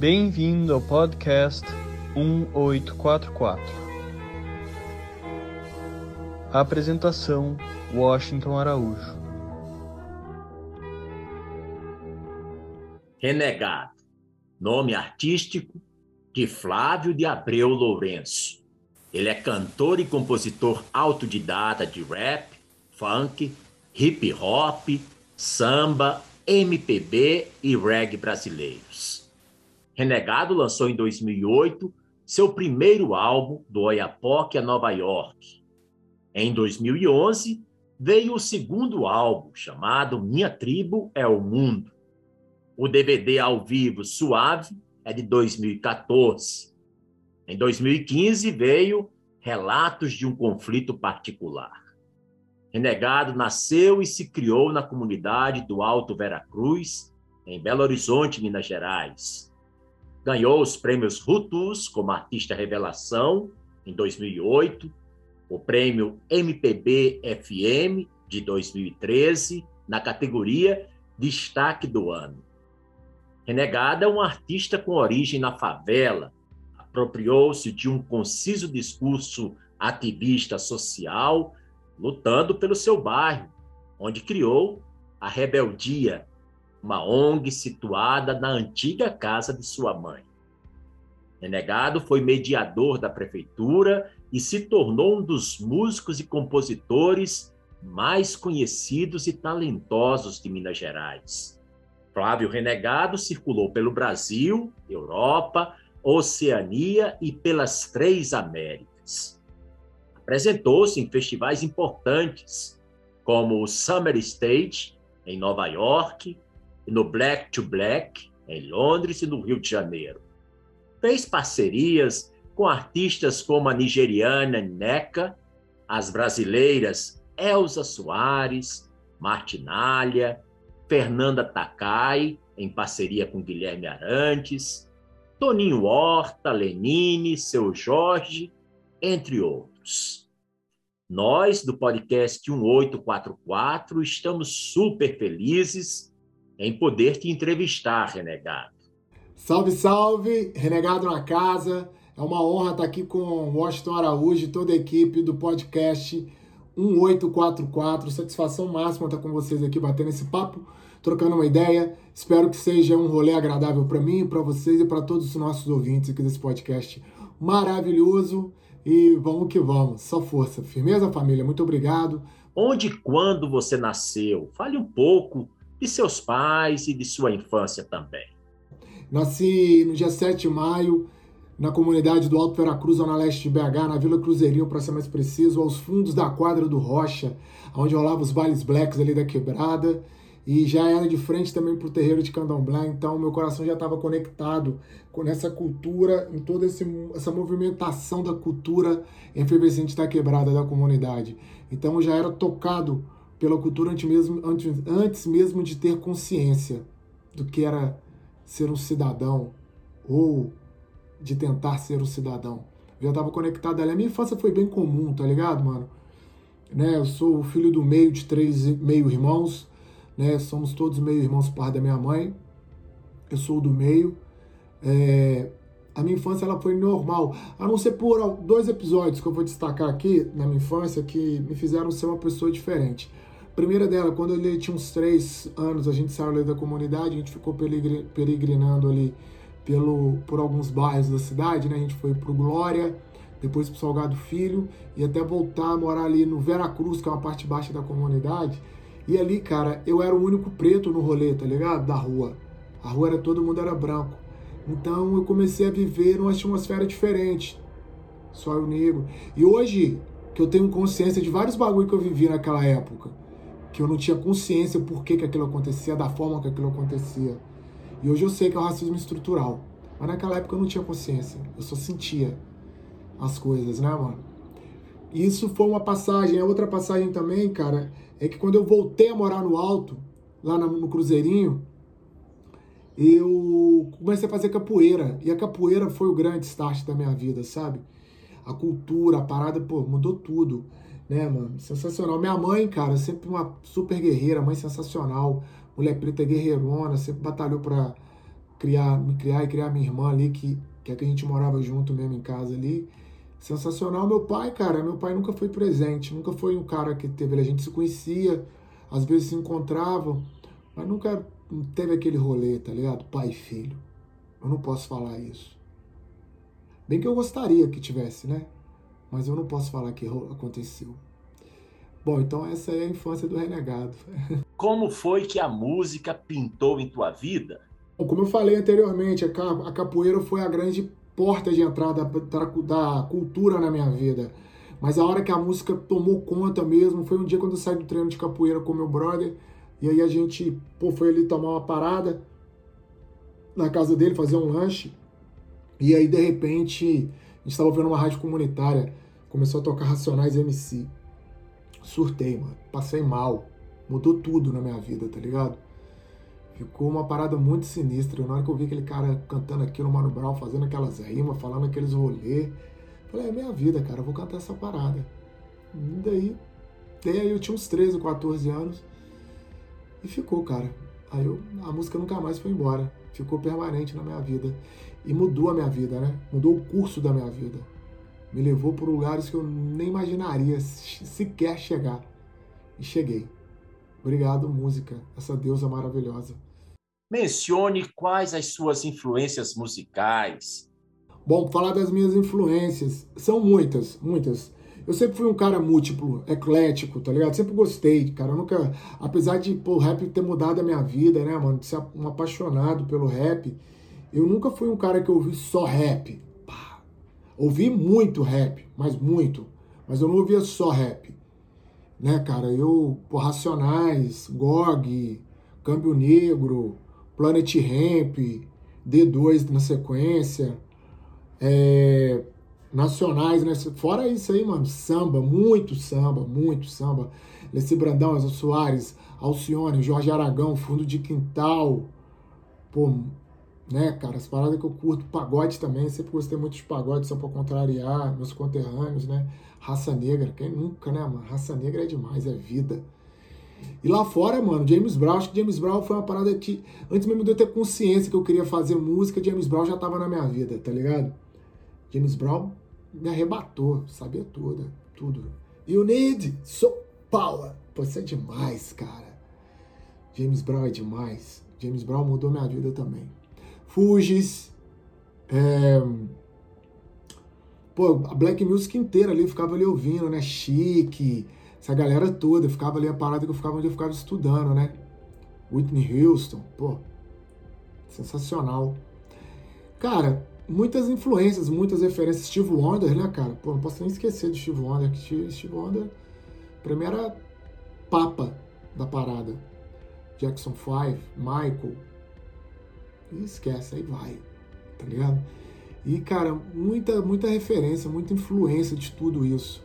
Bem-vindo ao podcast 1844. Apresentação: Washington Araújo. Renegado, nome artístico de Flávio de Abreu Lourenço. Ele é cantor e compositor autodidata de rap, funk, hip hop, samba, MPB e reggae brasileiros. Renegado lançou em 2008 seu primeiro álbum do Oiapoque a Nova York. Em 2011, veio o segundo álbum, chamado Minha Tribo é o Mundo. O DVD ao vivo Suave é de 2014. Em 2015 veio Relatos de um Conflito Particular. Renegado nasceu e se criou na comunidade do Alto Veracruz, em Belo Horizonte, Minas Gerais. Ganhou os prêmios Rutus como artista revelação em 2008, o prêmio MPB FM de 2013 na categoria Destaque do Ano. Renegada é um artista com origem na favela, apropriou-se de um conciso discurso ativista social, lutando pelo seu bairro, onde criou a Rebeldia, uma ONG situada na antiga casa de sua mãe. Renegado foi mediador da prefeitura e se tornou um dos músicos e compositores mais conhecidos e talentosos de Minas Gerais. Flávio Renegado circulou pelo Brasil, Europa, Oceania e pelas três Américas. Apresentou-se em festivais importantes, como o Summer Stage, em Nova York, no Black to Black, em Londres e no Rio de Janeiro. Fez parcerias com artistas como a nigeriana Neca, as brasileiras Elza Soares, Martinalha, Fernanda Takai, em parceria com Guilherme Arantes, Toninho Horta, Lenine, Seu Jorge, entre outros. Nós, do podcast 1844, estamos super felizes em poder te entrevistar, Renegado. Salve, salve, Renegado na casa. É uma honra estar aqui com Washington Araújo e toda a equipe do podcast 1844. Satisfação máxima estar com vocês aqui batendo esse papo, trocando uma ideia. Espero que seja um rolê agradável para mim, para vocês e para todos os nossos ouvintes aqui desse podcast maravilhoso. E vamos que vamos. Só força. Firmeza, família. Muito obrigado. Onde e quando você nasceu? Fale um pouco de seus pais e de sua infância também. Nasci no dia 7 de maio na comunidade do Alto Veracruz, zona leste de BH, na Vila Cruzeirinho, para ser mais preciso, aos fundos da quadra do Rocha, onde rolava os bailes blacks ali da quebrada, e já era de frente também para o terreiro de Candomblé, então meu coração já estava conectado com essa cultura, em toda essa movimentação da cultura efervescente da quebrada da comunidade. Então eu já era tocado pela cultura antes mesmo, antes, antes mesmo de ter consciência do que era ser um cidadão ou de tentar ser um cidadão. Eu já estava conectado ali. A minha infância foi bem comum, tá ligado, mano? Né? Eu sou o filho do meio de três meio irmãos, né? Somos todos meio irmãos por parte da minha mãe. Eu sou do meio. É... A minha infância ela foi normal, a não ser por dois episódios que eu vou destacar aqui na minha infância que me fizeram ser uma pessoa diferente. Primeira dela, quando eu tinha uns três anos, a gente saiu ali da comunidade, a gente ficou peregrinando ali pelo, por alguns bairros da cidade, né? A gente foi pro Glória, depois pro Salgado Filho e até voltar a morar ali no Veracruz, que é uma parte baixa da comunidade. E ali, cara, eu era o único preto no rolê, tá ligado? Da rua. A rua era todo mundo era branco. Então eu comecei a viver numa atmosfera diferente. Só eu negro. E hoje que eu tenho consciência de vários bagulho que eu vivi naquela época, que eu não tinha consciência por que, que aquilo acontecia, da forma que aquilo acontecia. E hoje eu sei que é o racismo estrutural. Mas naquela época eu não tinha consciência. Eu só sentia as coisas, né, mano? Isso foi uma passagem. A outra passagem também, cara, é que quando eu voltei a morar no alto, lá no Cruzeirinho, eu comecei a fazer capoeira. E a capoeira foi o grande start da minha vida, sabe? A cultura, a parada, pô, mudou tudo, né, mano? Sensacional. Minha mãe, cara, sempre uma super guerreira, mãe sensacional mulher preta guerreirona, sempre batalhou para criar, me criar e criar minha irmã ali, que, que é que a gente morava junto mesmo em casa ali. Sensacional. Meu pai, cara, meu pai nunca foi presente, nunca foi um cara que teve. A gente se conhecia, às vezes se encontravam, mas nunca teve aquele rolê, tá ligado? Pai e filho. Eu não posso falar isso. Bem que eu gostaria que tivesse, né? Mas eu não posso falar que aconteceu. Bom, então essa é a infância do renegado. Como foi que a música pintou em tua vida? Como eu falei anteriormente, a capoeira foi a grande porta de entrada da cultura na minha vida. Mas a hora que a música tomou conta mesmo foi um dia quando eu saí do treino de capoeira com meu brother. E aí a gente pô, foi ali tomar uma parada na casa dele, fazer um lanche. E aí, de repente, a gente estava vendo uma rádio comunitária, começou a tocar Racionais MC. Surtei, mano. Passei mal. Mudou tudo na minha vida, tá ligado? Ficou uma parada muito sinistra. Na hora que eu vi aquele cara cantando aquilo, Mano Brown, fazendo aquelas rimas, falando aqueles rolês, falei, é minha vida, cara, eu vou cantar essa parada. E daí, daí aí eu tinha uns 13, 14 anos e ficou, cara. Aí eu, a música nunca mais foi embora. Ficou permanente na minha vida. E mudou a minha vida, né? Mudou o curso da minha vida. Me levou por lugares que eu nem imaginaria sequer chegar. E cheguei. Obrigado, música, essa deusa maravilhosa. Mencione quais as suas influências musicais. Bom, falar das minhas influências, são muitas, muitas. Eu sempre fui um cara múltiplo, eclético, tá ligado? Sempre gostei, cara. Eu nunca, apesar de pô, o rap ter mudado a minha vida, né, mano? De ser um apaixonado pelo rap, eu nunca fui um cara que ouvi só rap. Pá. Ouvi muito rap, mas muito. Mas eu não ouvia só rap. Né, cara? Eu, pô, Racionais, GOG, Câmbio Negro, Planet Ramp, D2 na sequência. É, nacionais, né? Fora isso aí, mano, samba, muito samba, muito samba. Leci Brandão, Elza Soares, Alcione, Jorge Aragão, Fundo de Quintal. Pô, né, cara, as paradas que eu curto, pagode também, sempre gostei muito de pagode, só pra contrariar meus conterrâneos, né? Raça Negra, quem nunca, né, mano? Raça Negra é demais, é vida. E lá fora, mano, James Brown, acho que James Brown foi uma parada que, antes mesmo de eu ter consciência que eu queria fazer música, James Brown já tava na minha vida, tá ligado? James Brown me arrebatou, sabia tudo, tudo. You need so power. Você é demais, cara. James Brown é demais. James Brown mudou minha vida também. Fugis. É... Pô, a Black Music inteira ali, eu ficava ali ouvindo, né? Chique, essa galera toda, eu ficava ali a parada que eu ficava onde eu ficava estudando, né? Whitney Houston, pô, sensacional. Cara, muitas influências, muitas referências. Steve Wonder, né, cara? Pô, não posso nem esquecer de Steve Wonder, que Steve Wonder, era papa da parada. Jackson 5, Michael. E esquece, aí vai, tá ligado? E, cara, muita, muita referência, muita influência de tudo isso.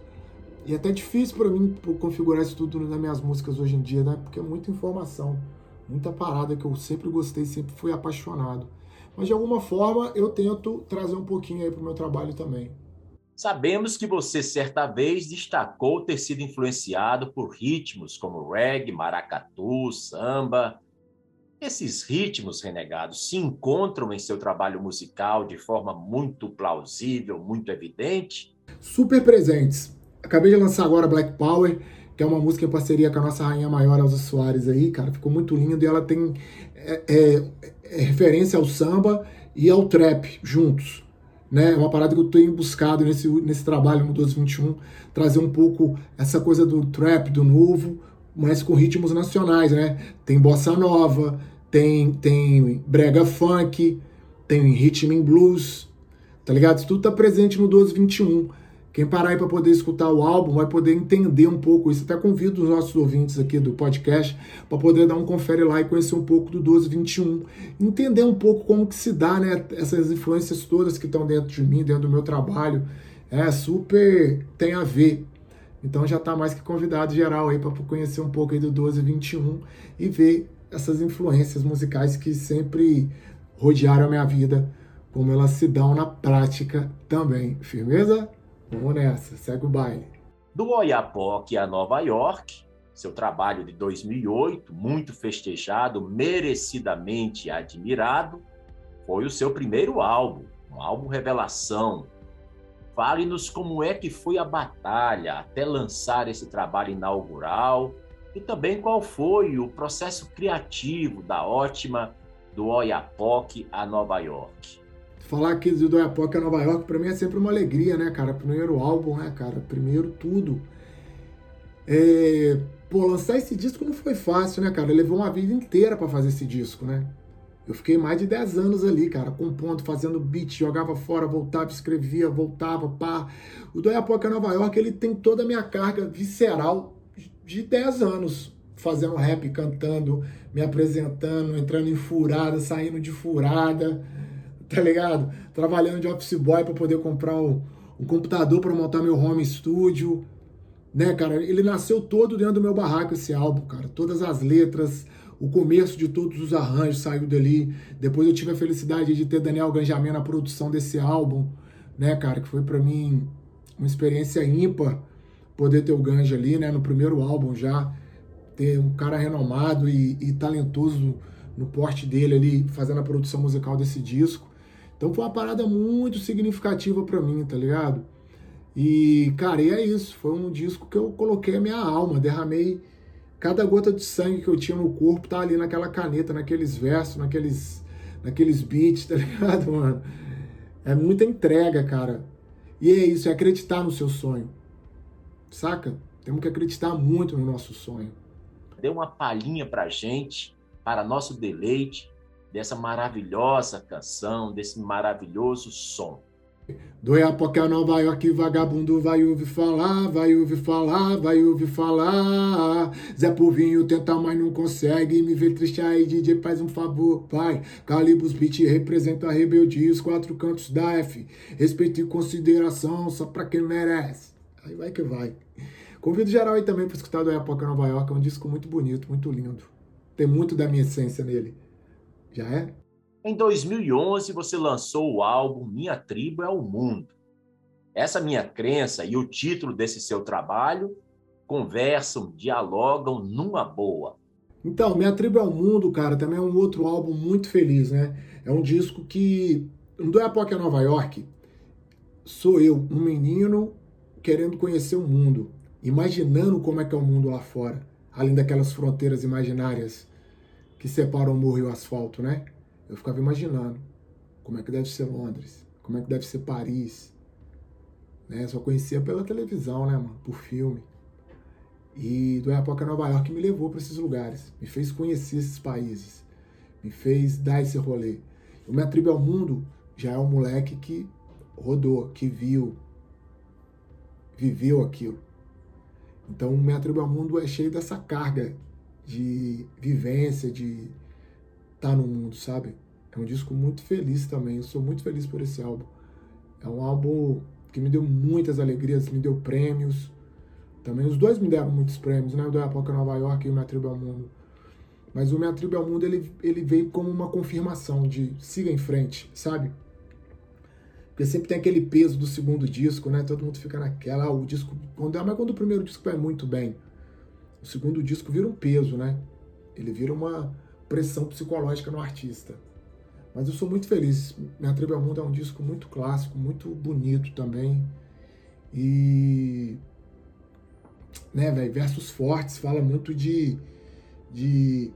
E é até difícil para mim configurar isso tudo nas minhas músicas hoje em dia, né? Porque é muita informação, muita parada que eu sempre gostei, sempre fui apaixonado mas de alguma forma eu tento trazer um pouquinho aí para o meu trabalho também. Sabemos que você certa vez destacou ter sido influenciado por ritmos como reggae, maracatu, samba. Esses ritmos renegados se encontram em seu trabalho musical de forma muito plausível, muito evidente? Super presentes. Acabei de lançar agora Black Power, que é uma música em parceria com a nossa rainha maior, Elza Soares aí, cara. Ficou muito lindo e ela tem é, é, é referência ao samba e ao trap juntos. Né? É uma parada que eu tenho buscado nesse, nesse trabalho no 1221, trazer um pouco essa coisa do trap, do novo, mas com ritmos nacionais, né? Tem bossa nova, tem, tem brega funk, tem ritmo em blues, tá ligado? Isso tudo tá presente no 1221. Quem parar aí para poder escutar o álbum vai poder entender um pouco isso. Até convido os nossos ouvintes aqui do podcast para poder dar um confere lá e conhecer um pouco do 1221. Entender um pouco como que se dá, né? Essas influências todas que estão dentro de mim, dentro do meu trabalho. É super tem a ver. Então já está mais que convidado geral aí para conhecer um pouco aí do 1221 e ver essas influências musicais que sempre rodearam a minha vida, como elas se dão na prática também. Firmeza? Vamos nessa, segue o baile. Do Oiapoque a Nova York, seu trabalho de 2008, muito festejado, merecidamente admirado, foi o seu primeiro álbum, um álbum revelação. Fale-nos como é que foi a batalha até lançar esse trabalho inaugural e também qual foi o processo criativo da ótima do Oiapoque a Nova York. Falar aqui do Oiapoque a Nova York para mim é sempre uma alegria, né, cara? Primeiro álbum, né, cara? Primeiro tudo. É... Pô, lançar esse disco não foi fácil, né, cara? Levou uma vida inteira para fazer esse disco, né? Eu fiquei mais de 10 anos ali, cara, compondo, fazendo beat, jogava fora, voltava, escrevia, voltava, pá. O do Oiapoque a Nova York, ele tem toda a minha carga visceral de 10 anos fazendo rap, cantando, me apresentando, entrando em furada, saindo de furada, tá ligado? Trabalhando de office boy para poder comprar um, computador para montar meu home studio, né, cara? Ele nasceu todo dentro do meu barraco esse álbum, cara. Todas as letras, o começo de todos os arranjos saiu dali. Depois eu tive a felicidade de ter Daniel Ganjamin na produção desse álbum, né, cara, que foi para mim uma experiência ímpar poder ter o Ganja ali, né, no primeiro álbum já, ter um cara renomado e, e talentoso no porte dele ali, fazendo a produção musical desse disco. Então foi uma parada muito significativa para mim, tá ligado? E, cara, e é isso. Foi um disco que eu coloquei a minha alma, derramei cada gota de sangue que eu tinha no corpo, tá ali naquela caneta, naqueles versos, naqueles, naqueles beats, tá ligado, mano? É muita entrega, cara. E é isso, é acreditar no seu sonho. Saca? Temos que acreditar muito no nosso sonho. Dê uma palhinha pra gente, para nosso deleite, dessa maravilhosa canção, desse maravilhoso som. Do Iapoque a Nova York, vagabundo vai ouvir falar, vai ouvir falar, vai ouvir falar. Zé Povinho tenta, mas não consegue. Me vê triste aí, DJ, faz um favor, pai. Calibus Beat representa a rebeldia, os quatro cantos da F. Respeito e consideração só pra quem merece. Aí vai que vai. Convido geral aí também para escutar do Época Nova York, é um disco muito bonito, muito lindo. Tem muito da minha essência nele. Já é? Em 2011, você lançou o álbum Minha Tribo é o Mundo. Essa minha crença e o título desse seu trabalho conversam, dialogam numa boa. Então, Minha Tribo é o Mundo, cara, também é um outro álbum muito feliz, né? É um disco que, do Época Nova York, sou eu, um menino querendo conhecer o mundo, imaginando como é que é o mundo lá fora, além daquelas fronteiras imaginárias que separam o morro e o asfalto, né? Eu ficava imaginando como é que deve ser Londres, como é que deve ser Paris, né? Só conhecia pela televisão, né, mano? Por filme. E do Época Nova York me levou para esses lugares, me fez conhecer esses países, me fez dar esse rolê. O Minha Tribo ao Mundo já é um moleque que rodou, que viu, viveu aquilo. Então, o ao Mundo é cheio dessa carga de vivência, de estar tá no mundo, sabe? É um disco muito feliz também. Eu sou muito feliz por esse álbum. É um álbum que me deu muitas alegrias, me deu prêmios. Também os dois me deram muitos prêmios, né? O do Época Nova York e o Minha Tribo ao Mundo. Mas o Minha Tribo ao Mundo, ele, ele veio como uma confirmação de siga em frente, sabe? Porque sempre tem aquele peso do segundo disco, né? Todo mundo fica naquela, ah, o disco, quando, mas quando o primeiro disco vai muito bem, o segundo disco vira um peso, né? Ele vira uma pressão psicológica no artista. Mas eu sou muito feliz. Minha Tribo ao Mundo é um disco muito clássico, muito bonito também. E. Né, velho? Versos fortes, fala muito de. de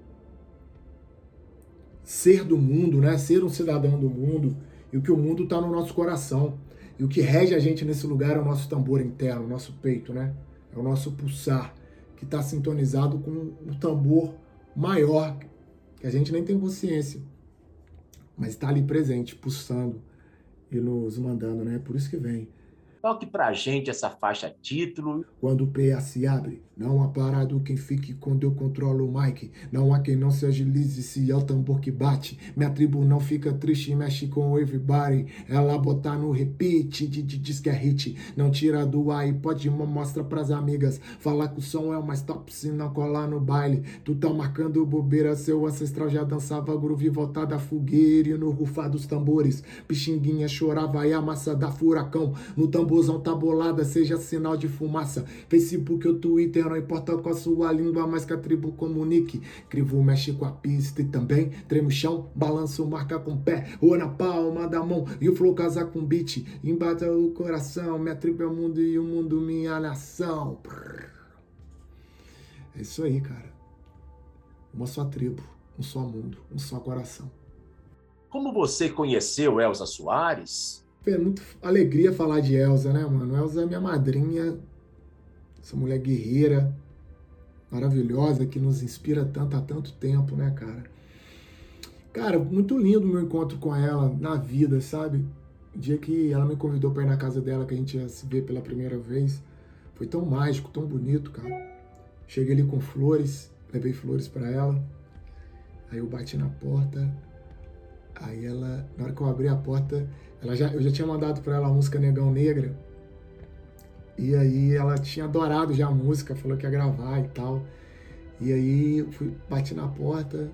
ser do mundo, né? Ser um cidadão do mundo e o que o mundo está no nosso coração. E o que rege a gente nesse lugar é o nosso tambor interno, o nosso peito, né? É o nosso pulsar, que está sintonizado com um tambor maior, que a gente nem tem consciência, mas está ali presente, pulsando e nos mandando, né? Por isso que vem. Toque pra gente essa faixa título. Quando o PA se abre, não há parado quem fique quando eu controlo o mic. Não há quem não se agilize se é o tambor que bate. Minha tribo não fica triste, mexe com everybody. Ela botar no repeat, diz que é hit. Não tira do ar e pode mostra pras amigas. Falar que o som é o mais top se não colar no baile. Tu tá marcando bobeira, seu ancestral já dançava groove voltada a fogueira e no rufar dos tambores. Pixinguinha chorava e a massa da furacão. No tambor tamborzão tá bolada, seja sinal de fumaça. Facebook ou Twitter, não importa qual a sua língua, mas que a tribo comunique. Crivo mexe com a pista e também treme o chão, balanço, marca com o pé, ou na palma da mão, e o flow casar com beat. Embata o coração, minha tribo é o mundo e o mundo minha nação. É isso aí, cara. Uma só tribo, um só mundo, um só coração. Como você conheceu Elza Soares? É muito alegria falar de Elza, né, mano? Elza é minha madrinha, essa mulher guerreira, maravilhosa, que nos inspira tanto há tanto tempo, né, cara? Cara, muito lindo o meu encontro com ela na vida, sabe? O dia que ela me convidou para ir na casa dela, que a gente ia se ver pela primeira vez, foi tão mágico, tão bonito, cara. Cheguei ali com flores, levei flores para ela. Aí eu bati na porta, Aí ela, na hora que eu abri a porta, ela já, eu já tinha mandado para ela a música Negão Negra. E aí ela tinha adorado já a música, falou que ia gravar e tal. E aí eu fui, bati na porta,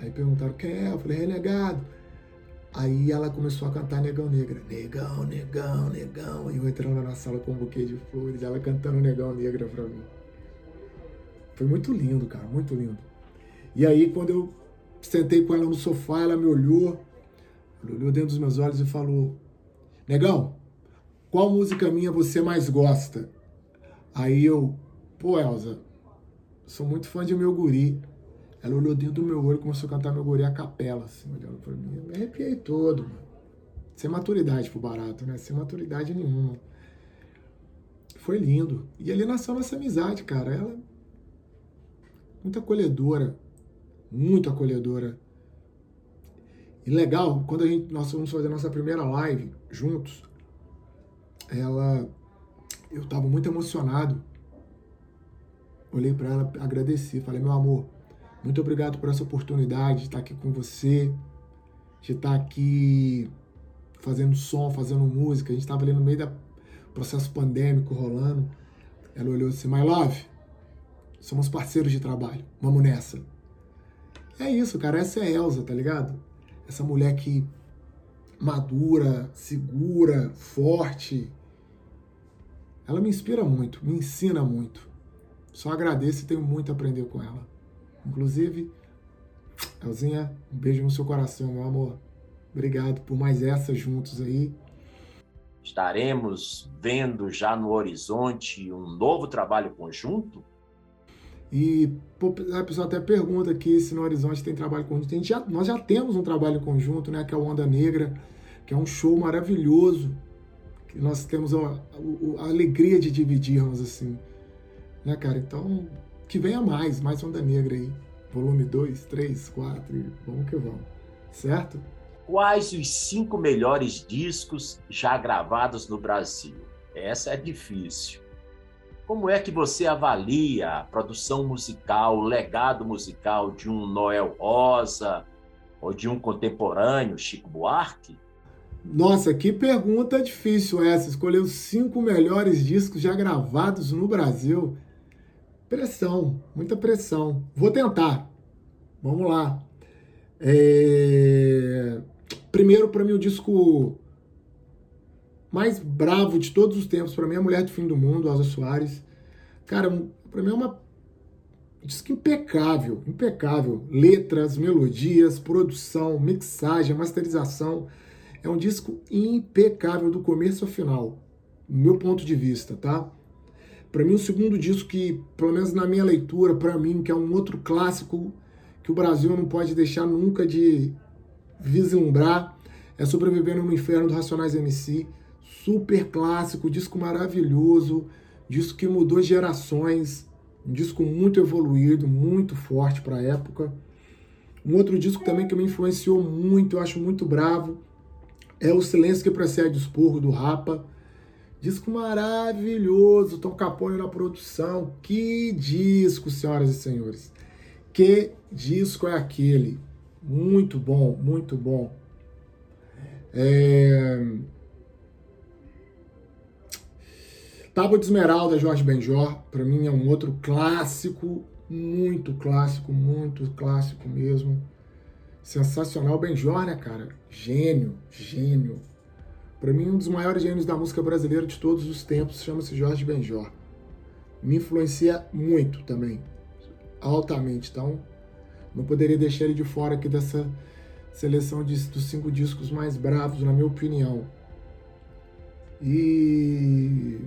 aí perguntaram quem é, eu falei, renegado. Aí ela começou a cantar Negão Negra. Negão, negão, negão. E eu entrando na sala com um buquê de flores, ela cantando Negão Negra pra mim. Foi muito lindo, cara, muito lindo. E aí quando eu Sentei com ela no sofá, ela me olhou, olhou dentro dos meus olhos e falou: Negão, qual música minha você mais gosta? Aí eu, pô, Elza, sou muito fã de meu guri. Ela olhou dentro do meu olho e começou a cantar meu guri a capela, assim, olhando pra mim. Eu me arrepiei todo, mano. Sem maturidade pro barato, né? Sem maturidade nenhuma. Foi lindo. E ali nasceu nossa amizade, cara. Ela muito acolhedora muito acolhedora. E legal, quando a gente, nós fomos fazer a nossa primeira live juntos, ela, eu estava muito emocionado. Olhei para ela, agradeci, falei: meu amor, muito obrigado por essa oportunidade de estar aqui com você, de estar aqui fazendo som, fazendo música. A gente estava ali no meio do processo pandêmico rolando. Ela olhou assim: My love, somos parceiros de trabalho, vamos nessa. É isso, cara. Essa é a Elsa, tá ligado? Essa mulher que madura, segura, forte. Ela me inspira muito, me ensina muito. Só agradeço e tenho muito a aprender com ela. Inclusive, Elzinha, um beijo no seu coração, meu amor. Obrigado por mais essa juntos aí. Estaremos vendo já no horizonte um novo trabalho conjunto? E a pessoa até pergunta aqui se no Horizonte tem trabalho conjunto. A gente já, nós já temos um trabalho conjunto, né, que é o Onda Negra, que é um show maravilhoso, que nós temos a, a, a alegria de dividirmos, assim. Né, cara? Então, que venha mais, mais Onda Negra aí. Volume 2, 3, 4, vamos que vamos. Certo? Quais os cinco melhores discos já gravados no Brasil? Essa é difícil. Como é que você avalia a produção musical, o legado musical de um Noel Rosa ou de um contemporâneo, Chico Buarque? Nossa, que pergunta difícil essa. Escolher os cinco melhores discos já gravados no Brasil. Pressão, muita pressão. Vou tentar. Vamos lá. É... Primeiro, para mim, o disco mais bravo de todos os tempos, para mim, é a Mulher do Fim do Mundo, Elza Soares. Cara, para mim é uma disco impecável, impecável. Letras, melodias, produção, mixagem, masterização. É um disco impecável do começo ao final, do meu ponto de vista, tá? Para mim, o segundo disco que, pelo menos na minha leitura, para mim, que é um outro clássico que o Brasil não pode deixar nunca de vislumbrar, é Sobrevivendo no Inferno do Racionais MC super clássico, disco maravilhoso, disco que mudou gerações, um disco muito evoluído, muito forte para a época. Um outro disco também que me influenciou muito, eu acho muito bravo, é O Silêncio que Precede o Esporro, do Rapa. Disco maravilhoso, Tom Capone na produção. Que disco, senhoras e senhores. Que disco é aquele? Muito bom, muito bom. É... Tábua de Esmeralda, Jorge Benjor, para mim é um outro clássico, muito clássico, muito clássico mesmo. Sensacional. Benjor, né, cara? Gênio, gênio. Para mim, um dos maiores gênios da música brasileira de todos os tempos chama-se Jorge Benjor. Me influencia muito também, altamente. Então, não poderia deixar ele de fora aqui dessa seleção de, dos cinco discos mais bravos, na minha opinião. E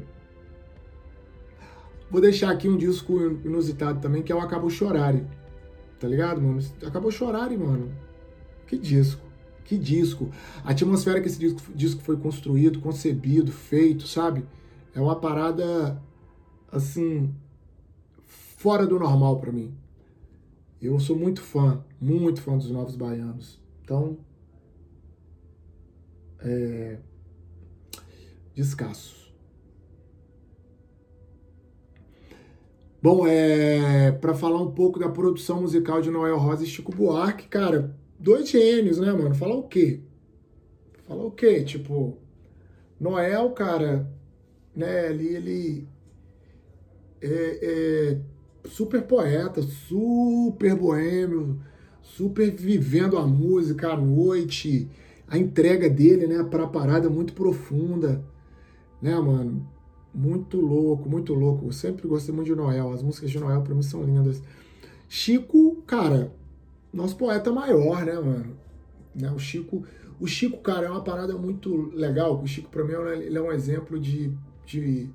vou deixar aqui um disco inusitado também, que é o Acabou Chorare. Tá ligado, mano? Acabou Chorare, mano. Que disco. Que disco. A atmosfera que esse disco, disco foi construído, concebido, feito, sabe? É uma parada, assim, fora do normal para mim. Eu sou muito fã, muito fã dos Novos Baianos. Então, é, descasso. Bom, é, para falar um pouco da produção musical de Noel Rosa e Chico Buarque, cara, dois gênios, né, mano? Falar o quê? Falar o quê? Tipo, Noel, cara, né, ali ele é, é super poeta, super boêmio, super vivendo a música à noite, a entrega dele, né, para a parada muito profunda, né, mano? Muito louco, muito louco. Eu sempre gostei muito de Noel. As músicas de Noel para mim são lindas. Chico, cara, nosso poeta maior, né, mano? Né, o Chico, o Chico, cara, é uma parada muito legal. O Chico, para mim, é ele é um exemplo de, de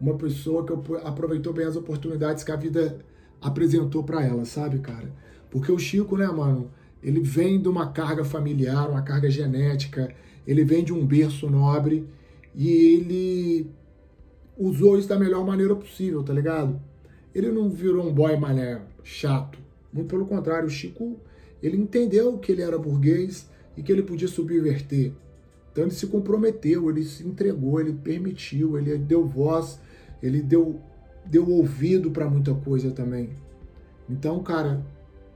uma pessoa que aproveitou bem as oportunidades que a vida apresentou para ela, sabe, cara? Porque o Chico, né, mano, ele vem de uma carga familiar, uma carga genética, ele vem de um berço nobre e ele usou isso da melhor maneira possível, tá ligado? Ele não virou um boy mané chato. Muito pelo contrário, o Chico, ele entendeu que ele era burguês e que ele podia subverter. Então ele se comprometeu, ele se entregou, ele permitiu, ele deu voz, ele deu, deu ouvido para muita coisa também. Então, cara,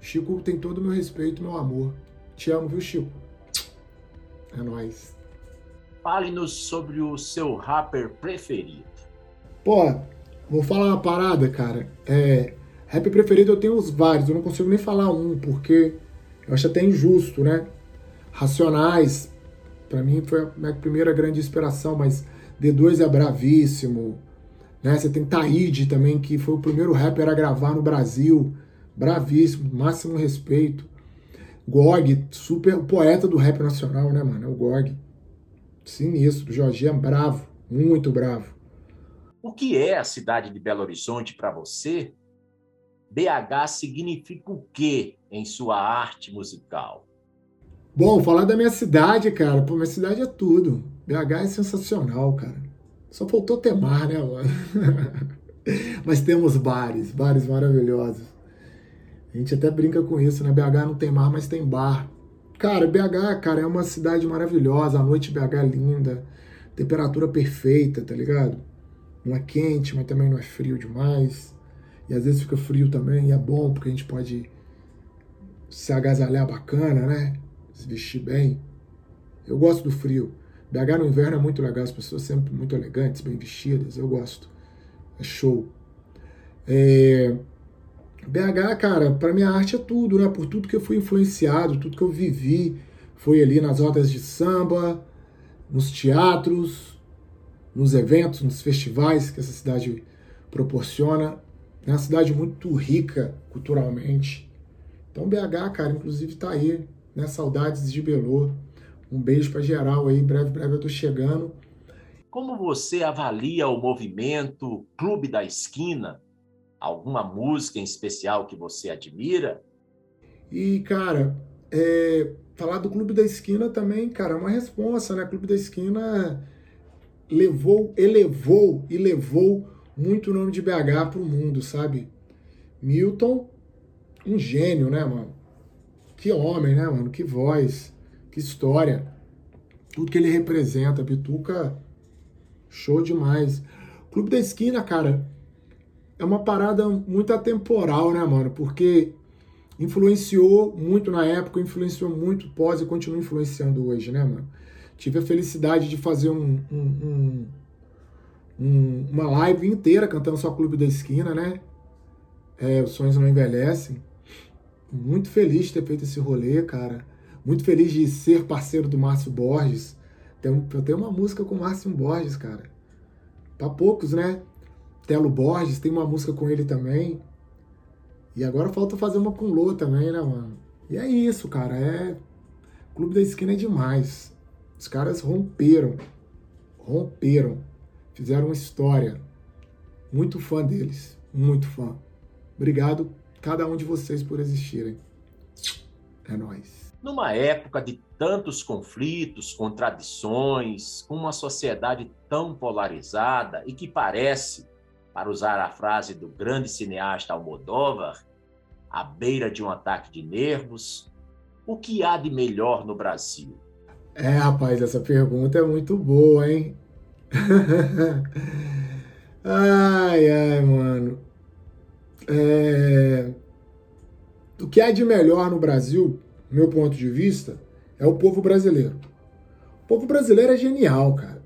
Chico tem todo o meu respeito, meu amor. Te amo, viu, Chico? É nóis. Fale-nos sobre o seu rapper preferido. Pô, vou falar uma parada, cara. É, rap preferido eu tenho os vários, eu não consigo nem falar um, porque eu acho até injusto, né? Racionais, para mim foi a minha primeira grande inspiração, mas D2 é bravíssimo, né? Você tem Taíde também, que foi o primeiro rapper a gravar no Brasil, bravíssimo, máximo respeito. Gog, super poeta do rap nacional, né, mano? É o Gog. Sinistro, Jorginho, bravo, muito bravo. O que é a cidade de Belo Horizonte para você? BH significa o quê em sua arte musical? Bom, falar da minha cidade, cara. Pô, minha cidade é tudo. BH é sensacional, cara. Só faltou ter mar, né, mano? Mas temos bares, bares maravilhosos. A gente até brinca com isso, né? BH não tem mar, mas tem bar. Cara, BH, cara, é uma cidade maravilhosa. A noite BH é linda. Temperatura perfeita, tá ligado? Não é quente, mas também não é frio demais. E às vezes fica frio também, e é bom porque a gente pode se agasalhar bacana, né? Se vestir bem. Eu gosto do frio. BH no inverno é muito legal, as pessoas sempre muito elegantes, bem vestidas, eu gosto. É show. É... BH, cara, para minha arte é tudo, né? Por tudo que eu fui influenciado, tudo que eu vivi. Foi ali nas rodas de samba, nos teatros, nos eventos, nos festivais que essa cidade proporciona. É uma cidade muito rica culturalmente. Então BH, cara, inclusive tá aí, né? Saudades de Belo. Um beijo para geral aí, breve, breve eu tô chegando. Como você avalia o movimento Clube da Esquina? Alguma música em especial que você admira? E, cara, é, falar do Clube da Esquina também, cara, é uma resposta, né? Clube da Esquina levou, elevou e levou muito o nome de BH pro mundo, sabe? Milton, um gênio, né, mano? Que homem, né, mano? Que voz que história. Tudo que ele representa. Pituca, show demais. Clube da Esquina, cara, é uma parada muito atemporal, né, mano? Porque influenciou muito na época, influenciou muito pós e continua influenciando hoje, né, mano? Tive a felicidade de fazer um, um, um, uma live inteira cantando só Clube da Esquina, né? É, os sonhos não envelhecem. Muito feliz de ter feito esse rolê, cara. Muito feliz de ser parceiro do Márcio Borges, Tem, eu tenho uma música com o Márcio Borges, cara. Pra poucos, né? Telo Borges, tem uma música com ele também. E agora falta fazer uma com o Lô também, né, mano? E é isso, cara. É. Clube da Esquina é demais. Os caras romperam. Romperam. Fizeram uma história. Muito fã deles. Muito fã. Obrigado, cada um de vocês, por existirem. É nóis. Numa época de tantos conflitos, contradições, com uma sociedade tão polarizada e que parece para usar a frase do grande cineasta Almodóvar, à beira de um ataque de nervos, o que há de melhor no Brasil? É, rapaz, essa pergunta é muito boa, hein? ai, ai, mano. É... O que há de melhor no Brasil, meu ponto de vista, é o povo brasileiro. O povo brasileiro é genial, cara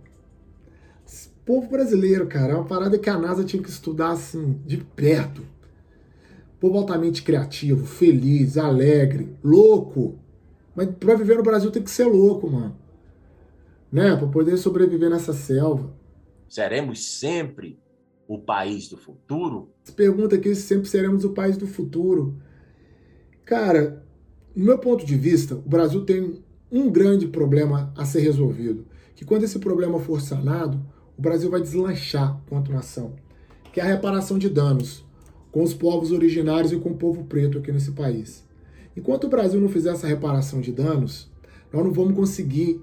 povo brasileiro, cara, é uma parada que a NASA tinha que estudar assim, de perto. Povo altamente criativo, feliz, alegre, louco. Mas pra viver no Brasil tem que ser louco, mano. Né? Pra poder sobreviver nessa selva. Seremos sempre o país do futuro? Pergunta aqui se sempre seremos o país do futuro. Cara, no meu ponto de vista, o Brasil tem um grande problema a ser resolvido. Que quando esse problema for sanado, o Brasil vai deslanchar quanto nação, que é a reparação de danos com os povos originários e com o povo preto aqui nesse país. Enquanto o Brasil não fizer essa reparação de danos, nós não vamos conseguir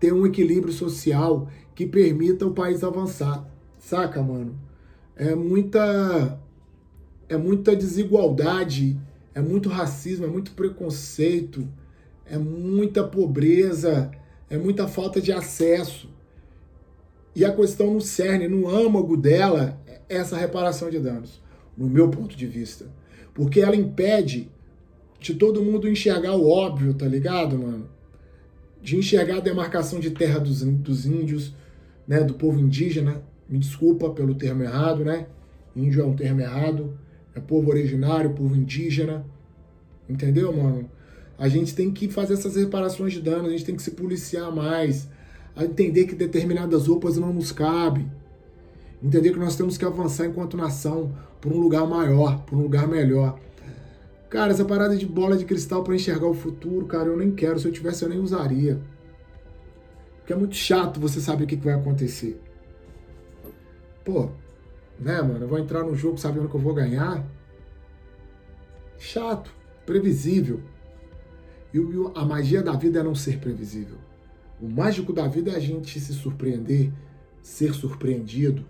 ter um equilíbrio social que permita o país avançar. Saca, mano? É muita é muita desigualdade, é muito racismo, é muito preconceito, é muita pobreza, é muita falta de acesso. E a questão no cerne, no âmago dela, é essa reparação de danos, no meu ponto de vista. Porque ela impede de todo mundo enxergar o óbvio, tá ligado, mano? De enxergar a demarcação de terra dos, dos índios, né, do povo indígena. Me desculpa pelo termo errado, né? Índio é um termo errado. É povo originário, povo indígena. Entendeu, mano? A gente tem que fazer essas reparações de danos, a gente tem que se policiar mais a entender que determinadas roupas não nos cabem, entender que nós temos que avançar enquanto nação por um lugar maior, por um lugar melhor. Cara, essa parada de bola de cristal para enxergar o futuro, cara, eu nem quero. Se eu tivesse, eu nem usaria. Porque é muito chato você saber o que vai acontecer. Pô, né, mano? Eu vou entrar no jogo sabendo que eu vou ganhar. Chato, previsível. E a magia da vida é não ser previsível. O mágico da vida é a gente se surpreender, ser surpreendido.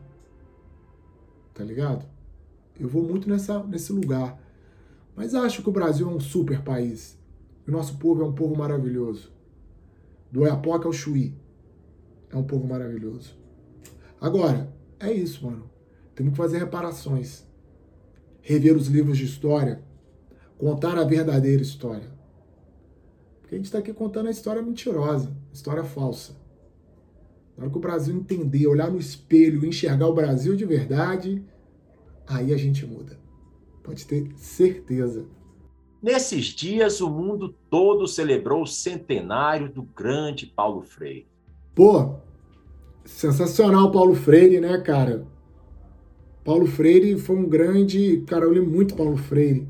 Tá ligado? Eu vou muito nessa, nesse lugar. Mas acho que o Brasil é um super país. O nosso povo é um povo maravilhoso. Do Oiapoque ao Chuí. É um povo maravilhoso. Agora, é isso, mano. Temos que fazer reparações. Rever os livros de história. Contar a verdadeira história. Porque a gente está aqui contando a história mentirosa, história falsa. Na hora que o Brasil entender, olhar no espelho, enxergar o Brasil de verdade, aí a gente muda. Pode ter certeza. Nesses dias, o mundo todo celebrou o centenário do grande Paulo Freire. Pô, sensacional Paulo Freire, né, cara? Paulo Freire foi um grande. Cara, eu li muito Paulo Freire.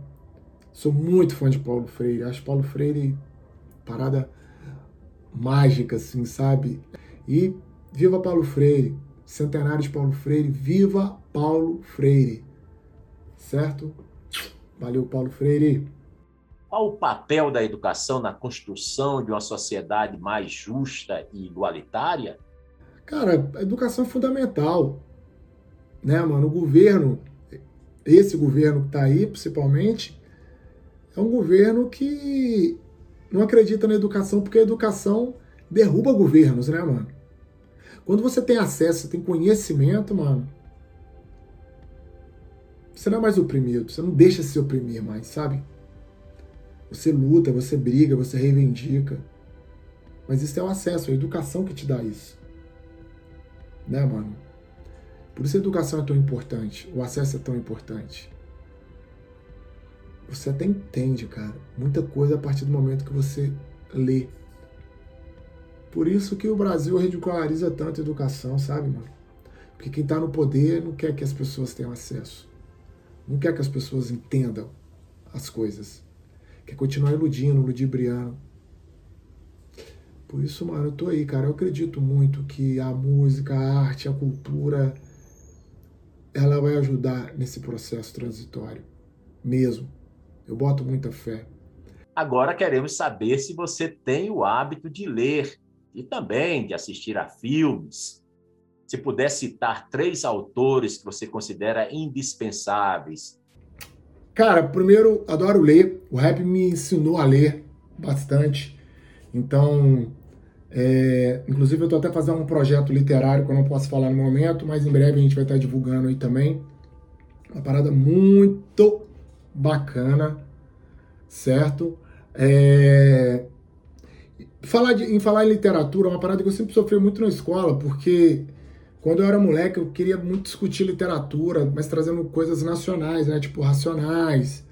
Sou muito fã de Paulo Freire. Acho Paulo Freire parada mágica, assim, sabe? E viva Paulo Freire, centenário de Paulo Freire, viva Paulo Freire, certo? Valeu, Paulo Freire. Qual o papel da educação na construção de uma sociedade mais justa e igualitária? Cara, a educação é fundamental. Né, mano? O governo, esse governo que está aí, principalmente, é um governo que não acredita na educação porque a educação derruba governos, né, mano? Quando você tem acesso, tem conhecimento, mano, você não é mais oprimido, você não deixa se oprimir mais, sabe? Você luta, você briga, você reivindica. Mas isso é o acesso, é a educação que te dá isso. Né, mano? Por isso a educação é tão importante, o acesso é tão importante você até entende, cara, muita coisa a partir do momento que você lê. Por isso que o Brasil ridiculariza tanto a educação, sabe, mano? Porque quem está no poder não quer que as pessoas tenham acesso. Não quer que as pessoas entendam as coisas. Quer continuar iludindo, ludibriando. Por isso, mano, eu tô aí, cara. Eu acredito muito que a música, a arte, a cultura, ela vai ajudar nesse processo transitório. Mesmo. Eu boto muita fé. Agora queremos saber se você tem o hábito de ler e também de assistir a filmes. Se puder citar três autores que você considera indispensáveis. Cara, primeiro, adoro ler. O rap me ensinou a ler bastante. Então, é, inclusive eu estou até fazendo um projeto literário que eu não posso falar no momento, mas em breve a gente vai estar divulgando aí também. Uma parada muito bacana, certo? É, falar de, em falar em literatura é uma parada que eu sempre sofri muito na escola, porque quando eu era moleque, eu queria muito discutir literatura, mas trazendo coisas nacionais, né? Tipo Racionais,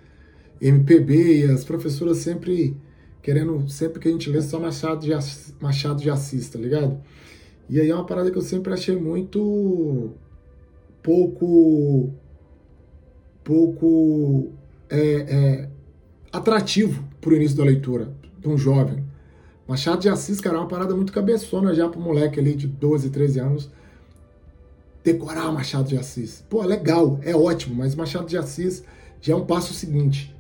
MPB, e as professoras sempre querendo, sempre que a gente lê, só Machado de, Assis, Machado de Assis, tá ligado? E aí é uma parada que eu sempre achei muito pouco pouco é, é, atrativo pro início da leitura de um jovem. Machado de Assis, cara, é uma parada muito cabeçona já pro moleque ali de 12, 13 anos decorar Machado de Assis. Pô, é legal, é ótimo, mas Machado de Assis já é um passo seguinte.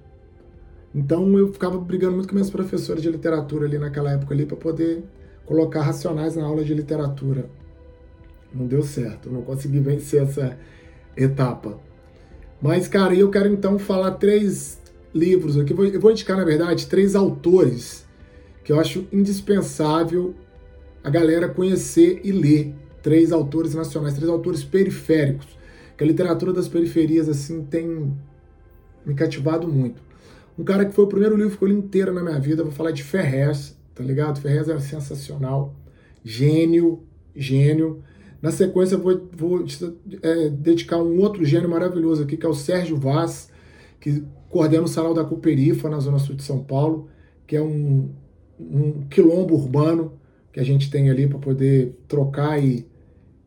Então eu ficava brigando muito com minhas professoras de literatura ali naquela época ali para poder colocar racionais na aula de literatura. Não deu certo, não consegui vencer essa etapa. Mas, cara, eu quero então falar três livros aqui. Eu vou indicar, na verdade, três autores que eu acho indispensável a galera conhecer e ler três autores nacionais, três autores periféricos, que a literatura das periferias assim tem me cativado muito. Um cara que foi o primeiro livro que eu li inteiro na minha vida, vou falar de Ferrez, tá ligado? Ferrez é sensacional, gênio, gênio. Na sequência, vou, vou é, dedicar um outro gênio maravilhoso aqui, que é o Sérgio Vaz, que coordena o Sarau da Cuperifa, na Zona Sul de São Paulo, que é um, um quilombo urbano que a gente tem ali para poder trocar e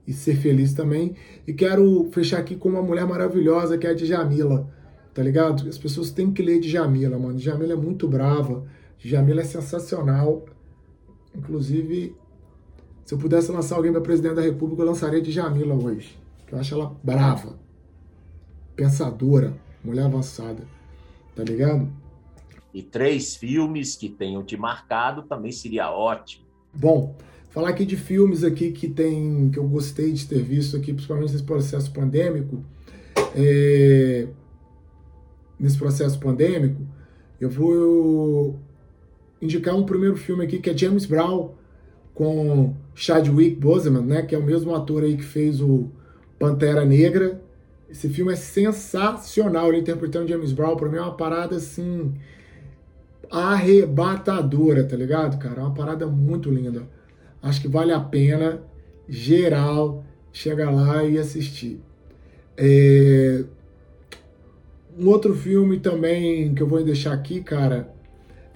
e ser feliz também. E quero fechar aqui com uma mulher maravilhosa que é a Djamila, tá ligado? As pessoas têm que ler Djamila, mano. Djamila é muito brava, Djamila é sensacional. Inclusive, se eu pudesse lançar alguém para presidente da República, eu lançaria Djamila hoje. Que eu acho ela brava, pensadora, mulher avançada, tá ligado? E três filmes que tenham te marcado também seria ótimo. Bom, Falar aqui de filmes aqui que tem que eu gostei de ter visto aqui, principalmente nesse processo pandêmico. É, nesse processo pandêmico, eu vou indicar um primeiro filme aqui que é James Brown com Chadwick Boseman, né, que é o mesmo ator aí que fez o Pantera Negra. Esse filme é sensacional, ele interpretando James Brown, para mim é uma parada assim arrebatadora, tá ligado, cara? É uma parada muito linda. Acho que vale a pena, geral, chegar lá e assistir. É... Um outro filme também que eu vou deixar aqui, cara,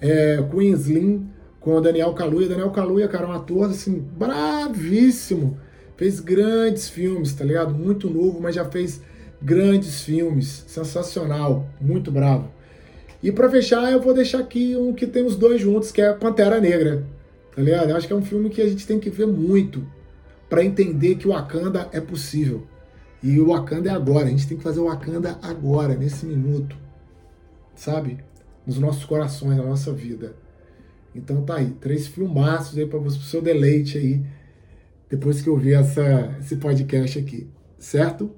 é Queen Slim, com o Daniel Kaluuya. Daniel Kaluuya, cara, é um ator, assim, bravíssimo. Fez grandes filmes, tá ligado? Muito novo, mas já fez grandes filmes. Sensacional, muito bravo. E para fechar, eu vou deixar aqui um que tem os dois juntos, que é Pantera Negra. Tá ligado? Eu acho que é um filme que a gente tem que ver muito para entender que o Wakanda é possível. E o Wakanda é agora. A gente tem que fazer o Wakanda agora, nesse minuto. Sabe? Nos nossos corações, na nossa vida. Então tá aí. Três filmaços aí para o seu deleite aí. Depois que eu ver essa, esse podcast aqui. Certo?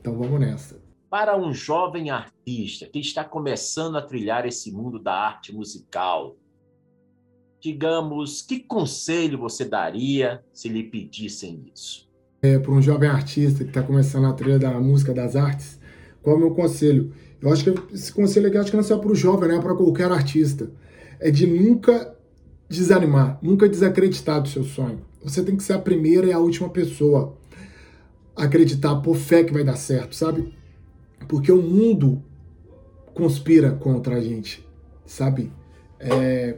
Então vamos nessa. Para um jovem artista que está começando a trilhar esse mundo da arte musical, digamos, que conselho você daria se lhe pedissem isso? É, para um jovem artista que está começando a trilha da música, das artes, qual é o meu conselho? Eu acho que esse conselho aqui acho que não é só para o jovem, né? para qualquer artista. É de nunca desanimar, nunca desacreditar do seu sonho. Você tem que ser a primeira e a última pessoa a acreditar, por fé que vai dar certo, sabe? Porque o mundo conspira contra a gente, sabe? É,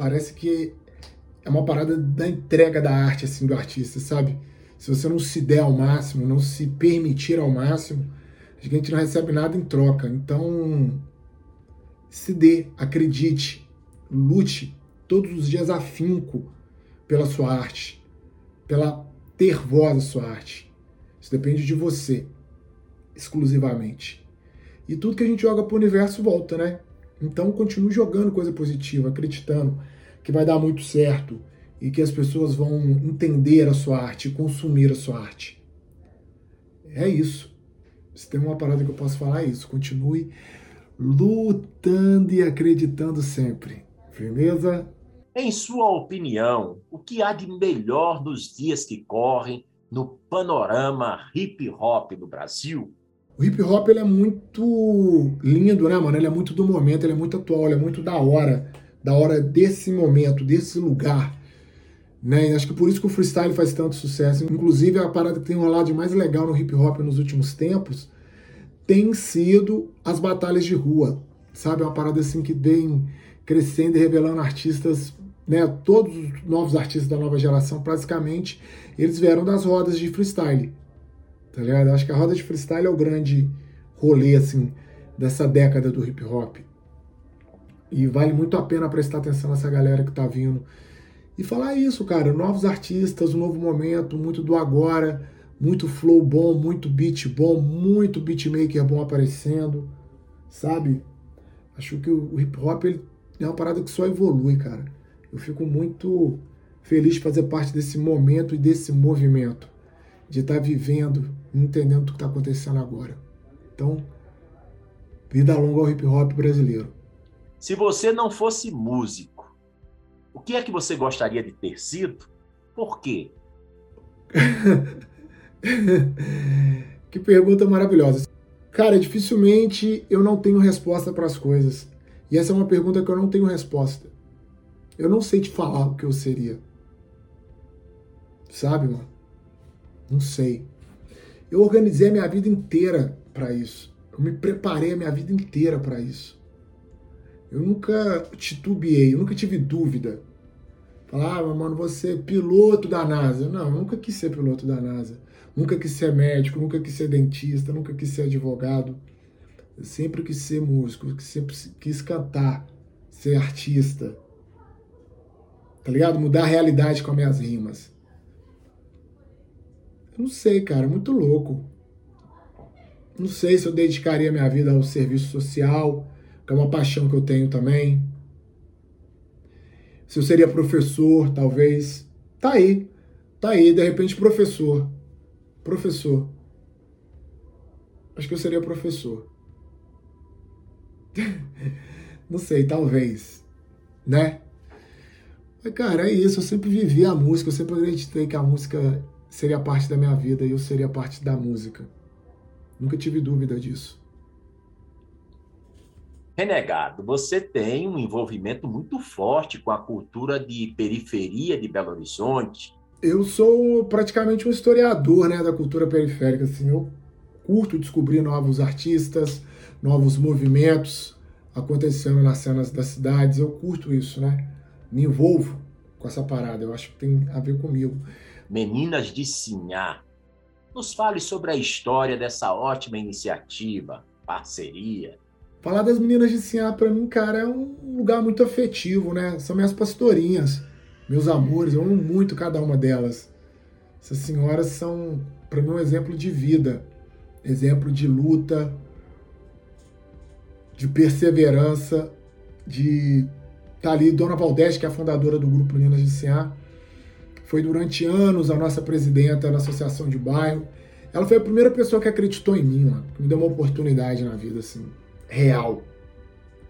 Parece que é uma parada da entrega da arte, assim, do artista, sabe? Se você não se der ao máximo, não se permitir ao máximo, a gente não recebe nada em troca. Então, se dê, acredite, lute todos os dias afinco pela sua arte, pela ter voz da sua arte. Isso depende de você, exclusivamente. E tudo que a gente joga pro universo volta, né? Então continue jogando coisa positiva, acreditando que vai dar muito certo e que as pessoas vão entender a sua arte consumir a sua arte. É isso. Se tem uma parada que eu posso falar, é isso. Continue lutando e acreditando sempre. Firmeza? Em sua opinião, o que há de melhor nos dias que correm no panorama hip hop do Brasil? O hip hop ele é muito lindo, né, mano? Ele é muito do momento, ele é muito atual, ele é muito da hora, da hora desse momento, desse lugar. Né? E acho que por isso que o freestyle faz tanto sucesso. Inclusive, a parada que tem rolado mais legal no hip hop nos últimos tempos tem sido as batalhas de rua. Sabe? É uma parada assim que vem crescendo e revelando artistas, né? Todos os novos artistas da nova geração, praticamente, eles vieram das rodas de freestyle. Tá ligado? Acho que a roda de freestyle é o grande rolê, assim, dessa década do hip hop. E vale muito a pena prestar atenção nessa galera que tá vindo. E falar isso, cara, novos artistas, um novo momento, muito do agora, muito flow bom, muito beat bom, muito beatmaker bom aparecendo, sabe? Acho que o hip hop ele é uma parada que só evolui, cara. Eu fico muito feliz de fazer parte desse momento e desse movimento, de estar tá vivendo, entendendo o que está acontecendo agora. Então, vida longa ao hip hop brasileiro. Se você não fosse músico, o que é que você gostaria de ter sido? Por quê? que pergunta maravilhosa. Cara, dificilmente eu não tenho resposta para as coisas. E essa é uma pergunta que eu não tenho resposta. Eu não sei te falar o que eu seria. Sabe, mano? Não sei. Eu organizei a minha vida inteira para isso. Eu me preparei a minha vida inteira para isso. Eu nunca titubeei, eu nunca tive dúvida. Falava, ah, mano, você é piloto da NASA. Não, nunca quis ser piloto da NASA. Nunca quis ser médico, nunca quis ser dentista, nunca quis ser advogado. Eu sempre quis ser músico, sempre quis cantar, ser artista. Tá ligado? Mudar a realidade com as minhas rimas. Eu não sei, cara, muito louco. Não sei se eu dedicaria minha vida ao serviço social, que é uma paixão que eu tenho também. Se eu seria professor, talvez. Tá aí. Tá aí, de repente, professor. Professor. Acho que eu seria professor. Não sei, talvez. Né? Mas, cara, é isso. Eu sempre vivi a música. Eu sempre acreditei que a música seria parte da minha vida e eu seria parte da música. Nunca tive dúvida disso. Renegado, você tem um envolvimento muito forte com a cultura de periferia de Belo Horizonte. Eu sou praticamente um historiador né, da cultura periférica. Assim, eu curto descobrir novos artistas, novos movimentos acontecendo nas cenas das cidades. Eu curto isso, né? Me envolvo com essa parada. Eu acho que tem a ver comigo. Meninas de Sinhá. Nos fale sobre a história dessa ótima iniciativa, parceria. Falar das Meninas de Sinhá, para mim, cara, é um lugar muito afetivo, né? São minhas pastorinhas, meus amores, eu amo muito cada uma delas. Essas senhoras são, para mim, um exemplo de vida, exemplo de luta, de perseverança, de tá ali Dona Valdez, que é a fundadora do grupo Meninas de Sinhá, foi durante anos a nossa presidenta da associação de bairro. Ela foi a primeira pessoa que acreditou em mim, mano, que me deu uma oportunidade na vida, assim, real.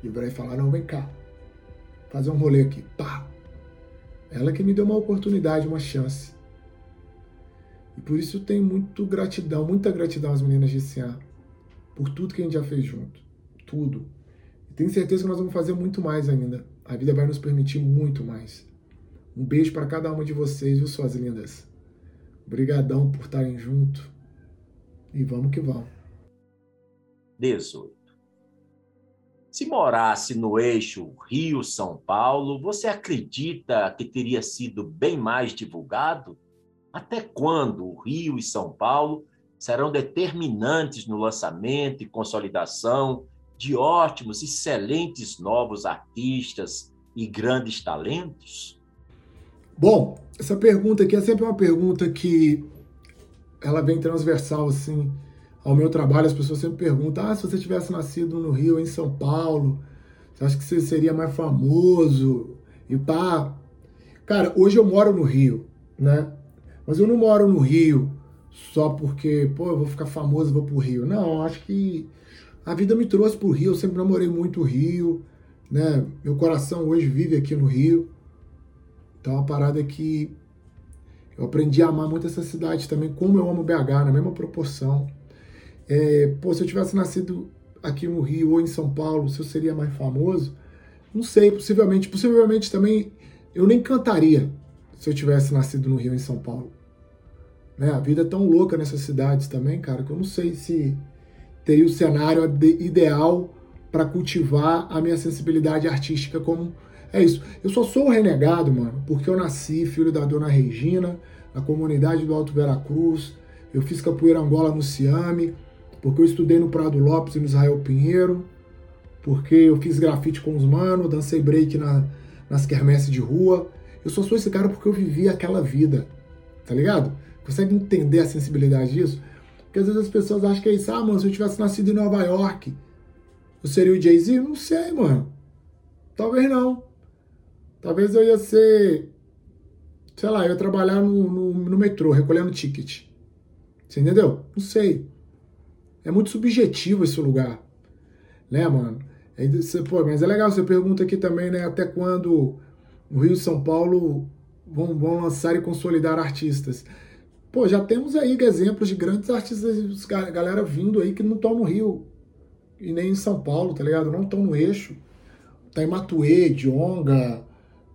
E vai falar, não, vem cá, fazer um rolê aqui, pá. Ela que me deu uma oportunidade, uma chance. E por isso eu tenho muito gratidão, muita gratidão às meninas de Sinhá, por tudo que a gente já fez junto, tudo. E tenho certeza que nós vamos fazer muito mais ainda. A vida vai nos permitir muito mais. Um beijo para cada uma de vocês, viu, suas lindas? Obrigadão por estarem junto. E vamos que vamos. 18. Se morasse no eixo Rio-São Paulo, você acredita que teria sido bem mais divulgado? Até quando o Rio e São Paulo serão determinantes no lançamento e consolidação de ótimos, excelentes novos artistas e grandes talentos? Bom, essa pergunta aqui é sempre uma pergunta que ela vem transversal assim ao meu trabalho. As pessoas sempre perguntam: "Ah, se você tivesse nascido no Rio em São Paulo, você acha que você seria mais famoso?" E pá. Cara, hoje eu moro no Rio, né? Mas eu não moro no Rio só porque, pô, eu vou ficar famoso, vou pro Rio. Não, acho que a vida me trouxe pro Rio, eu sempre namorei muito o Rio, né? Meu coração hoje vive aqui no Rio. Então a parada é que eu aprendi a amar muito essa cidade também, como eu amo BH, na mesma proporção. É, pô, se eu tivesse nascido aqui no Rio ou em São Paulo, se eu seria mais famoso, não sei, possivelmente. Possivelmente também eu nem cantaria se eu tivesse nascido no Rio ou em São Paulo. Né? A vida é tão louca nessas cidades também, cara, que eu não sei se teria o cenário ideal para cultivar a minha sensibilidade artística como é isso. Eu só sou renegado, mano, porque eu nasci filho da dona Regina, na comunidade do Alto Veracruz. Eu fiz capoeira Angola no Ciame, porque eu estudei no Prado Lopes e no Israel Pinheiro, porque eu fiz grafite com os manos, dancei break na, nas quermesses de rua. Eu só sou esse cara porque eu vivi aquela vida, tá ligado? Consegue entender a sensibilidade disso? Porque às vezes as pessoas acham que é isso. Ah, mano, se eu tivesse nascido em Nova York, eu seria o Jay-Z? Não sei, mano. Talvez não. Talvez eu ia ser. Sei lá, eu ia trabalhar no, no, no metrô, recolhendo ticket. Você entendeu? Não sei. É muito subjetivo esse lugar. Né, mano? É, pô, mas é legal, você pergunta aqui também, né? Até quando o Rio e São Paulo vão, vão lançar e consolidar artistas. Pô, já temos aí exemplos de grandes artistas, galera vindo aí que não estão no Rio e nem em São Paulo, tá ligado? Não estão no eixo. Tá em Matuê, Dionga,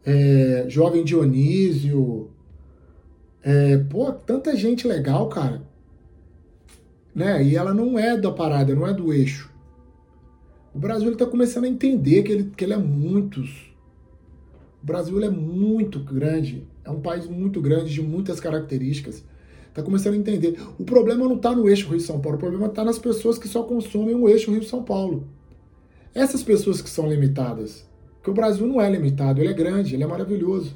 é, Jovem Dionísio. É, pô, tanta gente legal, cara. Né? E ela não é da parada, não é do eixo. O Brasil está começando a entender que ele, que ele é muitos. O Brasil é muito grande, é um país muito grande, de muitas características. Está começando a entender. O problema não está no eixo Rio-São Paulo, o problema está nas pessoas que só consomem o eixo Rio-São Paulo. Essas pessoas que são limitadas. Porque o Brasil não é limitado, ele é grande, ele é maravilhoso.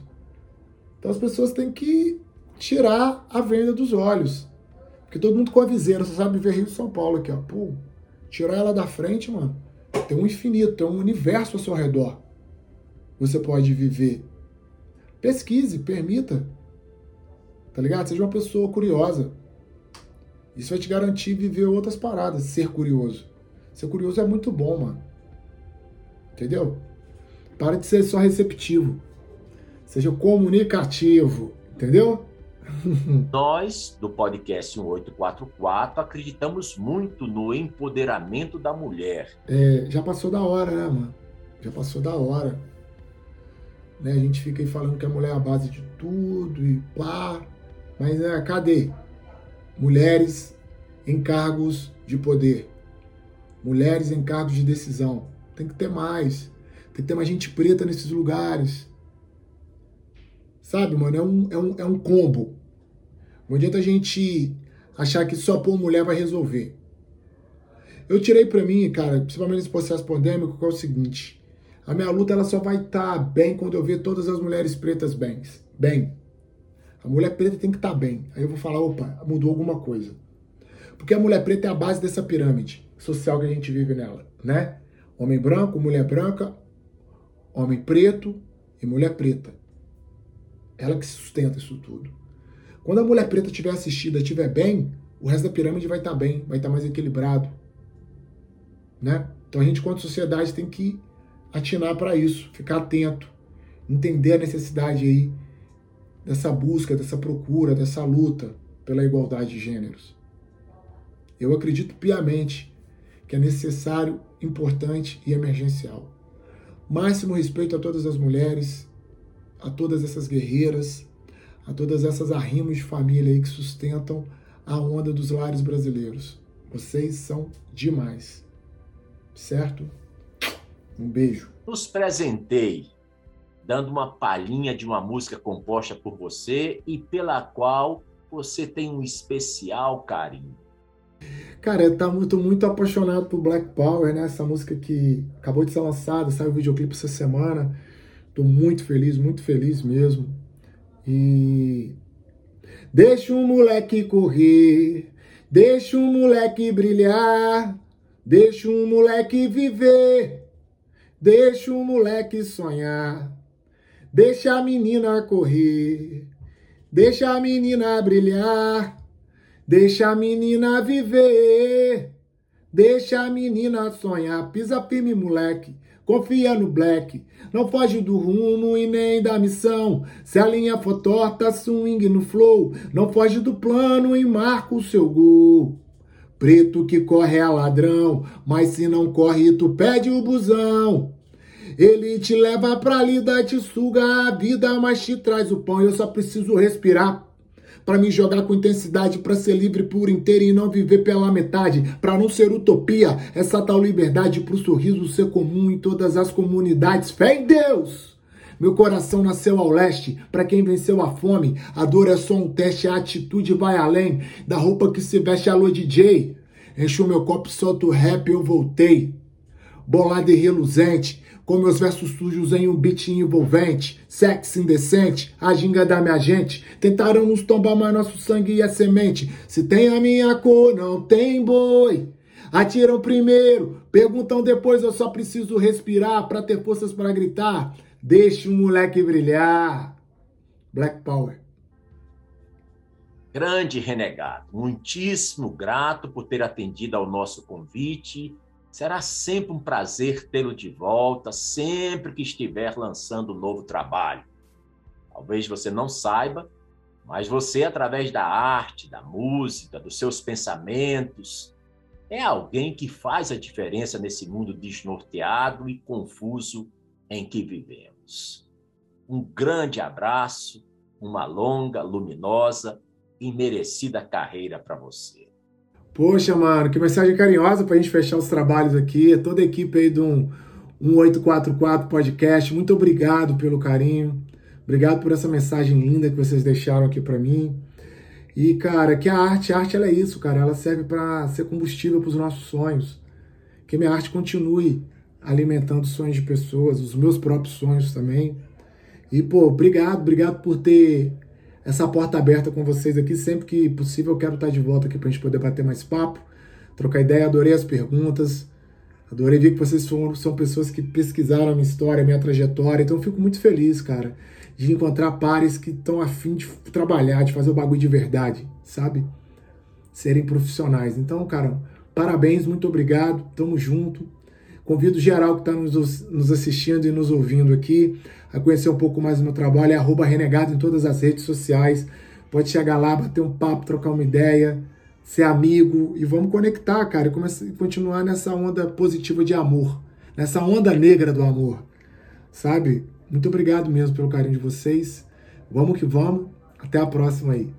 Então as pessoas têm que tirar a venda dos olhos. Porque todo mundo com a viseira só sabe ver Rio e São Paulo aqui, ó. Pô, tirar ela da frente, mano. Tem um infinito, tem um universo ao seu redor. Você pode viver. Pesquise, permita. Tá ligado? Seja uma pessoa curiosa. Isso vai te garantir viver outras paradas, ser curioso. Ser curioso é muito bom, mano. Entendeu? Para de ser só receptivo. Seja comunicativo. Entendeu? Nós, do podcast 1844, acreditamos muito no empoderamento da mulher. É, já passou da hora, né, mano? Já passou da hora. Né? A gente fica aí falando que a mulher é a base de tudo e pá. Mas né, cadê? Mulheres em cargos de poder. Mulheres em cargos de decisão. Tem que ter mais. Tem que ter mais gente preta nesses lugares. Sabe, mano? É um, é um, é um combo. Não adianta a gente achar que só pôr mulher vai resolver. Eu tirei para mim, cara, principalmente nesse processo pandêmico, que é o seguinte: a minha luta ela só vai estar tá bem quando eu ver todas as mulheres pretas bem. Bem. A mulher preta tem que estar tá bem. Aí eu vou falar, opa, mudou alguma coisa. Porque a mulher preta é a base dessa pirâmide social que a gente vive nela, né? Homem branco, mulher branca, homem preto e mulher preta. Ela que sustenta isso tudo. Quando a mulher preta estiver assistida, estiver bem, o resto da pirâmide vai estar tá bem, vai estar tá mais equilibrado. Né? Então a gente, quanto sociedade, tem que atinar para isso, ficar atento, entender a necessidade aí dessa busca, dessa procura, dessa luta pela igualdade de gêneros. Eu acredito piamente que é necessário, importante e emergencial. Máximo respeito a todas as mulheres, a todas essas guerreiras, a todas essas arrimos de família aí que sustentam a onda dos lares brasileiros. Vocês são demais. Certo? Um beijo. Nos presentei dando uma palhinha de uma música composta por você e pela qual você tem um especial carinho. Cara, eu tá muito, muito apaixonado por Black Power, né? Essa música que acabou de ser lançada, saiu o videoclipe essa semana. Tô muito feliz, muito feliz mesmo. E deixa o moleque correr, deixa o moleque brilhar, deixa o moleque viver, deixa o moleque sonhar, deixa a menina correr, deixa a menina brilhar. Deixa a menina viver, deixa a menina sonhar. Pisa firme, moleque, confia no black. Não foge do rumo e nem da missão. Se a linha for torta, swing no flow. Não foge do plano e marca o seu gol. Preto que corre é ladrão, mas se não corre, tu pede o busão. Ele te leva pra lida, te suga a vida, mas te traz o pão. Eu só preciso respirar para me jogar com intensidade, para ser livre por inteiro e não viver pela metade, para não ser utopia, essa tal liberdade pro sorriso ser comum em todas as comunidades. Fé em Deus! Meu coração nasceu ao leste, para quem venceu a fome. A dor é só um teste, a atitude vai além da roupa que se veste. Alô, DJ. Encho meu copo, solto o rap, eu voltei. Bolado e reluzente, com meus versos sujos em um beat envolvente, sexo indecente, a ginga da minha gente. Tentaram nos tombar, mas nosso sangue é semente. Se tem a minha cor, não tem boi. Atiram primeiro, perguntam depois, eu só preciso respirar para ter forças para gritar. Deixe o moleque brilhar. Black Power. Grande renegado, muitíssimo grato por ter atendido ao nosso convite Será sempre um prazer tê-lo de volta, sempre que estiver lançando um novo trabalho. Talvez você não saiba, mas você, através da arte, da música, dos seus pensamentos, é alguém que faz a diferença nesse mundo desnorteado e confuso em que vivemos. Um grande abraço, uma longa, luminosa e merecida carreira para você. Poxa, mano, que mensagem carinhosa pra gente fechar os trabalhos aqui. Toda a equipe aí do 1844 Podcast, muito obrigado pelo carinho. Obrigado por essa mensagem linda que vocês deixaram aqui para mim. E, cara, que a arte, a arte ela é isso, cara. Ela serve para ser combustível para os nossos sonhos. Que minha arte continue alimentando sonhos de pessoas, os meus próprios sonhos também. E, pô, obrigado, obrigado por ter essa porta aberta com vocês aqui. Sempre que possível, eu quero estar de volta aqui para a gente poder bater mais papo, trocar ideia. Adorei as perguntas. Adorei ver que vocês são, são pessoas que pesquisaram a minha história, a minha trajetória. Então, fico muito feliz, cara, de encontrar pares que estão afim de trabalhar, de fazer o bagulho de verdade, sabe? Serem profissionais. Então, cara, parabéns, muito obrigado. Tamo junto. Convido geral que está nos, nos assistindo e nos ouvindo aqui a conhecer um pouco mais do meu trabalho. É renegado em todas as redes sociais. Pode chegar lá, bater um papo, trocar uma ideia, ser amigo e vamos conectar, cara, e continuar nessa onda positiva de amor, nessa onda negra do amor, sabe? Muito obrigado mesmo pelo carinho de vocês. Vamos que vamos. Até a próxima aí.